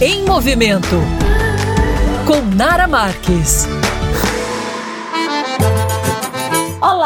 Em movimento com Nara Marques.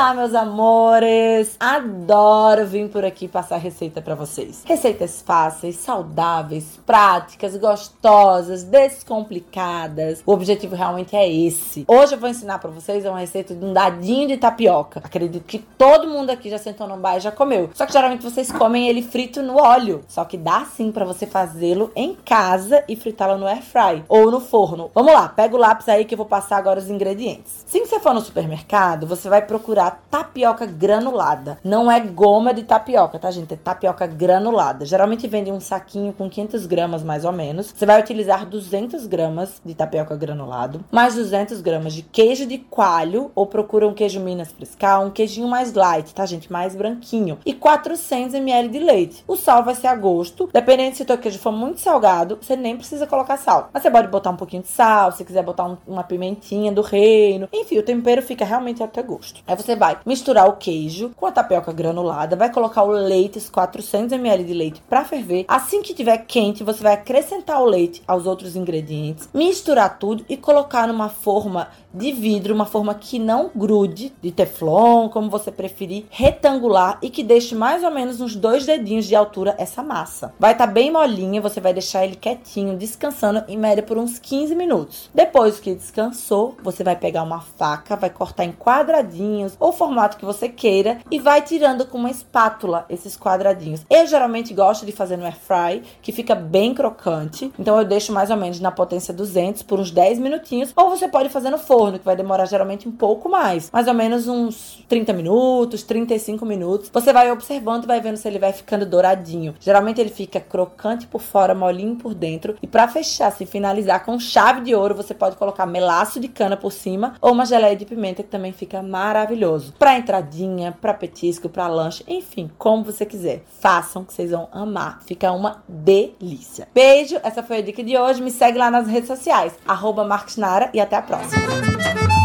Olá, meus amores! Adoro vir por aqui passar receita para vocês. Receitas fáceis, saudáveis, práticas, gostosas, descomplicadas. O objetivo realmente é esse. Hoje eu vou ensinar para vocês uma receita de um dadinho de tapioca. Acredito que todo mundo aqui já sentou no bar e já comeu. Só que geralmente vocês comem ele frito no óleo. Só que dá sim para você fazê-lo em casa e fritá-lo no air fry ou no forno. Vamos lá, pega o lápis aí que eu vou passar agora os ingredientes. Se você for no supermercado, você vai procurar procurar tapioca granulada. Não é goma de tapioca, tá, gente? É tapioca granulada. Geralmente vende um saquinho com 500 gramas, mais ou menos. Você vai utilizar 200 gramas de tapioca granulado, mais 200 gramas de queijo de coalho, ou procura um queijo Minas Frescal, um queijinho mais light, tá, gente? Mais branquinho. E 400 ml de leite. O sal vai ser a gosto. Dependendo se o teu queijo for muito salgado, você nem precisa colocar sal. Mas você pode botar um pouquinho de sal, se quiser botar um, uma pimentinha do reino. Enfim, o tempero fica realmente teu gosto. Aí você vai misturar o queijo com a tapioca granulada, vai colocar o leite, 400 ml de leite para ferver. Assim que tiver quente, você vai acrescentar o leite aos outros ingredientes, misturar tudo e colocar numa forma de vidro, uma forma que não grude, de teflon, como você preferir, retangular e que deixe mais ou menos uns dois dedinhos de altura essa massa. Vai estar tá bem molinha, você vai deixar ele quietinho, descansando em média por uns 15 minutos. Depois que descansou, você vai pegar uma faca, vai cortar em quadradinhos ou formato que você queira e vai tirando com uma espátula esses quadradinhos. Eu geralmente gosto de fazer no air fry, que fica bem crocante, então eu deixo mais ou menos na potência 200 por uns 10 minutinhos, ou você pode fazer no forno que vai demorar geralmente um pouco mais, mais ou menos uns 30 minutos, 35 minutos. Você vai observando e vai vendo se ele vai ficando douradinho. Geralmente ele fica crocante por fora, molinho por dentro. E para fechar, se finalizar com chave de ouro, você pode colocar melaço de cana por cima ou uma geleia de pimenta que também fica maravilhoso. Para entradinha, para petisco, para lanche, enfim, como você quiser. Façam que vocês vão amar. Fica uma delícia. Beijo, essa foi a dica de hoje. Me segue lá nas redes sociais, arroba Nara, e até a próxima.